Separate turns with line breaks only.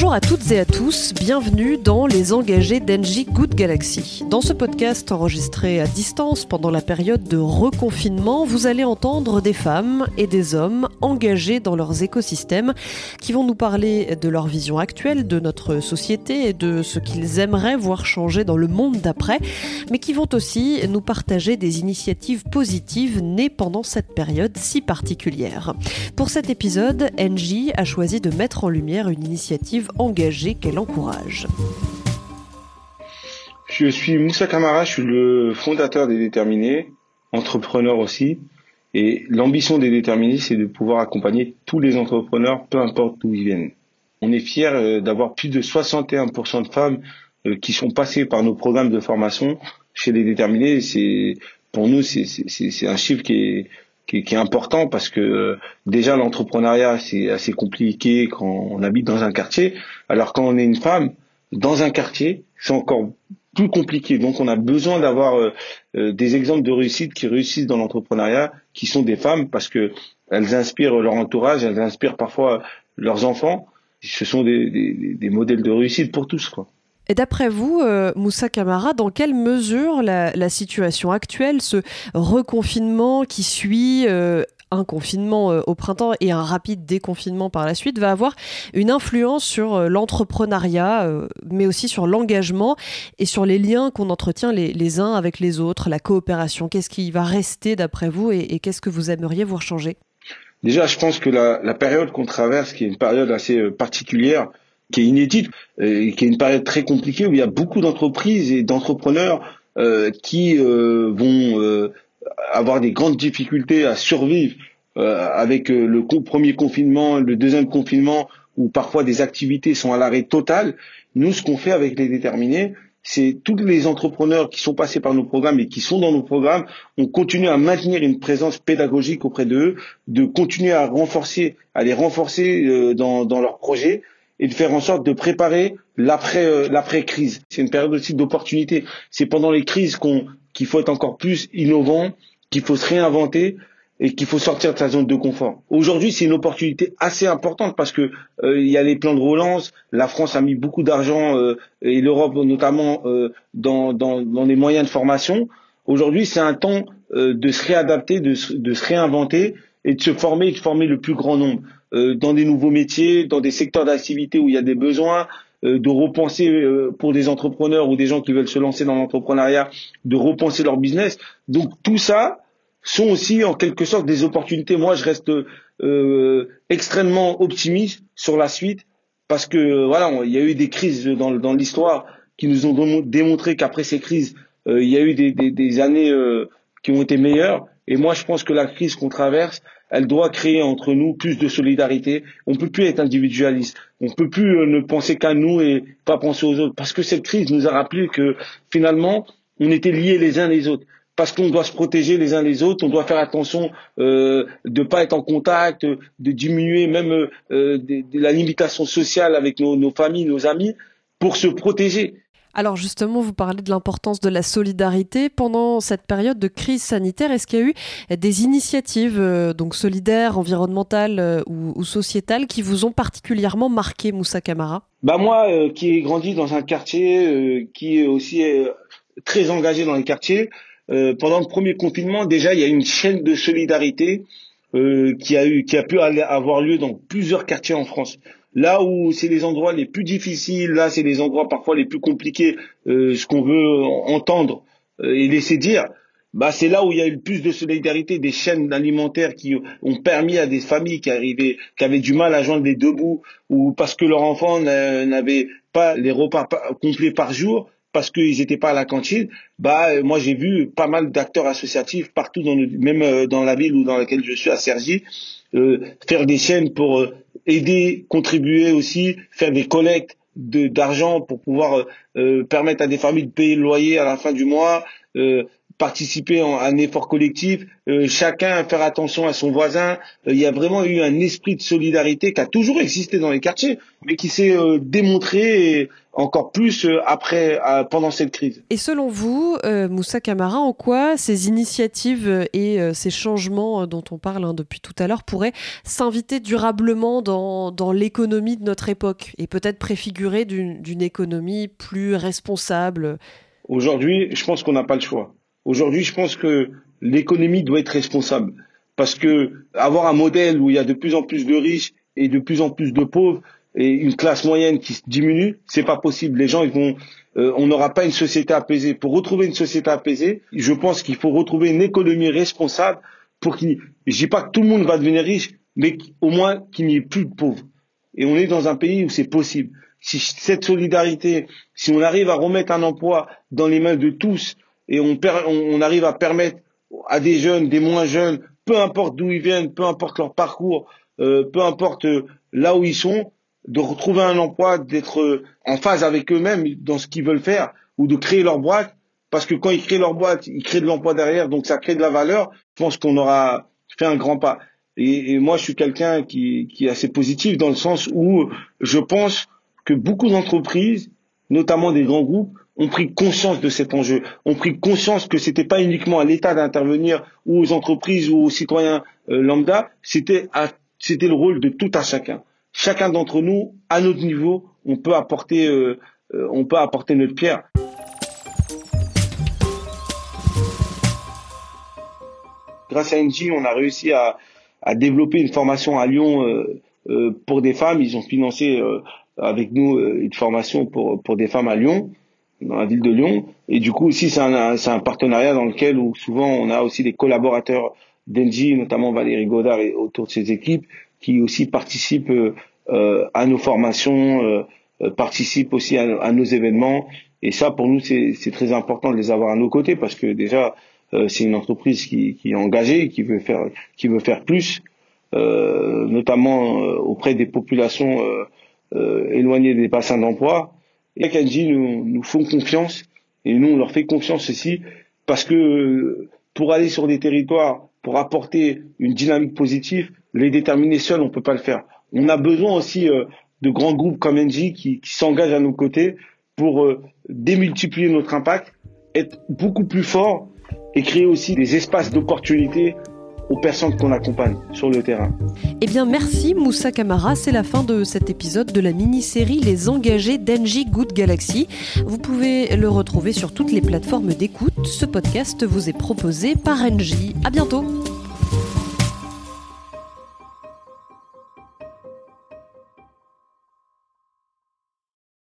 Bonjour à toutes et à tous, bienvenue dans Les Engagés d'Engie Good Galaxy. Dans ce podcast enregistré à distance pendant la période de reconfinement, vous allez entendre des femmes et des hommes engagés dans leurs écosystèmes qui vont nous parler de leur vision actuelle de notre société et de ce qu'ils aimeraient voir changer dans le monde d'après, mais qui vont aussi nous partager des initiatives positives nées pendant cette période si particulière. Pour cet épisode, Engie a choisi de mettre en lumière une initiative engagée qu'elle encourage.
Je suis Moussa Kamara, je suis le fondateur des Déterminés, entrepreneur aussi. Et l'ambition des Déterminés, c'est de pouvoir accompagner tous les entrepreneurs, peu importe d'où ils viennent. On est fiers euh, d'avoir plus de 61% de femmes euh, qui sont passées par nos programmes de formation chez les Déterminés. Pour nous, c'est un chiffre qui est qui, qui, est important parce que euh, déjà l'entrepreneuriat c'est assez compliqué quand on habite dans un quartier, alors quand on est une femme dans un quartier c'est encore plus compliqué. Donc on a besoin d'avoir euh, euh, des exemples de réussite qui réussissent dans l'entrepreneuriat, qui sont des femmes parce que elles inspirent leur entourage, elles inspirent parfois leurs enfants. Ce sont des, des, des modèles de réussite pour tous quoi.
Et d'après vous, euh, Moussa Kamara, dans quelle mesure la, situation actuelle, ce reconfinement qui suit euh, un confinement euh, au printemps et un rapide déconfinement par la suite, va avoir une influence sur l'entrepreneuriat, mais aussi sur l'engagement et sur les liens qu'on entretient les, uns avec les autres, la coopération? Qu'est-ce qui va rester d'après vous et, qu'est-ce que vous aimeriez voir changer?
Déjà, je pense que la période qu'on traverse, qui est une période assez particulière, qui est inédite, et qui est une période très compliquée où il y a beaucoup d'entreprises et d'entrepreneurs euh, qui euh, vont euh, avoir des grandes difficultés à survivre avec le premier confinement, le deuxième confinement, où parfois des activités sont à l'arrêt total. Nous, ce qu'on fait avec les déterminés, c'est tous les entrepreneurs qui sont passés par nos programmes et qui sont dans nos programmes, on continue à maintenir une présence pédagogique auprès d'eux, de continuer à renforcer, à les renforcer dans, dans leurs projets, et de faire en sorte de préparer l'après euh, l'après crise. C'est une période aussi d'opportunité. C'est pendant les crises qu'on qu'il faut être encore plus innovant, qu'il faut se réinventer et qu'il faut sortir de sa zone de confort. Aujourd'hui, c'est une opportunité assez importante parce que euh, il y a les plans de relance. La France a mis beaucoup d'argent euh, et l'Europe notamment dans, dans, dans les moyens de formation. Aujourd'hui, c'est un temps de se réadapter, de, de se réinventer et de se former et de former le plus grand nombre. Euh, dans des nouveaux métiers, dans des secteurs d'activité où il y a des besoins, euh, de repenser euh, pour des entrepreneurs ou des gens qui veulent se lancer dans l'entrepreneuriat, de repenser leur business. Donc tout ça sont aussi en quelque sorte des opportunités. Moi, je reste extrêmement optimiste sur la suite parce que voilà, il y a eu des crises dans, l'histoire qui nous ont démontré qu'après ces crises, il y a eu des années qui ont été meilleures. Et moi, je pense que la crise qu'on traverse, elle doit créer entre nous plus de solidarité. On peut plus être individualiste. On peut plus euh, ne penser qu'à nous et pas penser aux autres. Parce que cette crise nous a rappelé que finalement, on était liés les uns les autres. Parce qu'on doit se protéger les uns les autres, on doit faire attention euh, de pas être en contact, de diminuer même euh, la limitation sociale avec nos familles, nos amis, pour se protéger.
Alors justement, vous parlez de l'importance de la solidarité pendant cette période de crise sanitaire. Est-ce qu'il y a eu des initiatives euh, donc solidaires, environnementales euh, ou, sociétales qui vous ont particulièrement marqué, Moussa Kamara?
Bah moi, euh, qui ai grandi dans un quartier, qui est aussi très engagé dans les quartiers, pendant le premier confinement, déjà il y a une chaîne de solidarité qui a eu, qui a pu avoir lieu dans plusieurs quartiers en France. Là où c'est les endroits les plus difficiles, là c'est les endroits parfois les plus compliqués, euh, ce qu'on veut entendre euh, et laisser dire, bah c'est là où il y a eu le plus de solidarité, des chaînes alimentaires qui ont permis à des familles qui arrivaient, qui avaient du mal à joindre les deux bouts, ou parce que leurs enfants n'avaient pas les repas complets par jour, parce qu'ils n'étaient pas à la cantine, bah euh, moi j'ai vu pas mal d'acteurs associatifs partout, dans le, même dans la ville ou dans laquelle je suis à Cergy, euh, faire des chaînes pour aider, contribuer aussi, faire des collectes d'argent pour pouvoir euh, permettre à des familles de payer le loyer à la fin du mois, euh, participer à un effort collectif, euh, chacun faire attention à son voisin. Euh, il y a vraiment eu un esprit de solidarité qui a toujours existé dans les quartiers, mais qui s'est euh, démontré encore plus après, pendant cette crise.
Et selon vous, Moussa Camara, en quoi ces initiatives et ces changements dont on parle hein, depuis tout à l'heure pourraient s'inviter durablement dans, dans l'économie de notre époque et peut-être préfigurer d'une économie plus responsable?
Aujourd'hui, je pense qu'on n'a pas le choix. Aujourd'hui, je pense que l'économie doit être responsable. Parce que avoir un modèle où il y a de plus en plus de riches et de plus en plus de pauvres et une classe moyenne qui diminue, c'est pas possible. Les gens, ils vont, euh, on n'aura pas une société apaisée. Pour retrouver une société apaisée, je pense qu'il faut retrouver une économie responsable pour qu'il, je dis pas que tout le monde va devenir riche, mais au moins qu'il n'y ait plus de pauvres. Et on est dans un pays où c'est possible. Si cette solidarité, si on arrive à remettre un emploi dans les mains de tous, et on, on arrive à permettre à des jeunes, des moins jeunes, peu importe d'où ils viennent, peu importe leur parcours, euh, peu importe euh, là où ils sont, de retrouver un emploi, d'être euh, en phase avec eux-mêmes dans ce qu'ils veulent faire, ou de créer leur boîte, parce que quand ils créent leur boîte, ils créent de l'emploi derrière, donc ça crée de la valeur. Je pense qu'on aura fait un grand pas. Et, et moi, je suis quelqu'un qui, qui est assez positif dans le sens où je pense que beaucoup d'entreprises, notamment des grands groupes, ont pris conscience de cet enjeu, ont pris conscience que c'était pas uniquement à l'État d'intervenir ou aux entreprises ou aux citoyens euh, lambda, c'était c'était le rôle de tout à chacun. Chacun d'entre nous, à notre niveau, on peut apporter, euh, euh, on peut apporter notre pierre. Grâce à NG, on a réussi à, à développer une formation à Lyon pour des femmes. Ils ont financé avec nous une formation pour, pour des femmes à Lyon dans la ville de Lyon. Et du coup, aussi, c'est un, un partenariat dans lequel où souvent on a aussi des collaborateurs d'Engie, notamment Valérie Godard et autour de ses équipes, qui aussi participent euh, à nos formations, euh, euh, participent aussi à, nos événements. Et ça, pour nous, c'est, c'est très important de les avoir à nos côtés parce que déjà, euh, c'est une entreprise qui, qui est engagée, qui veut faire, qui veut faire plus, euh, notamment auprès des populations éloignées des bassins d'emploi. Et Kanji nous, nous font confiance et nous on leur fait confiance aussi parce que pour aller sur des territoires, pour apporter une dynamique positive, les déterminer seuls, on peut pas le faire. On a besoin aussi euh, de grands groupes comme Engie qui, s'engagent à nos côtés pour euh, démultiplier notre impact, être beaucoup plus fort et créer aussi des espaces d'opportunité aux personnes qu'on accompagne sur le terrain.
Eh bien, merci Moussa Kamara. C'est la fin de cet épisode de la mini-série Les engagés d'Engie Good Galaxy. Vous pouvez le retrouver sur toutes les plateformes d'écoute. Ce podcast vous est proposé par Engie. À bientôt.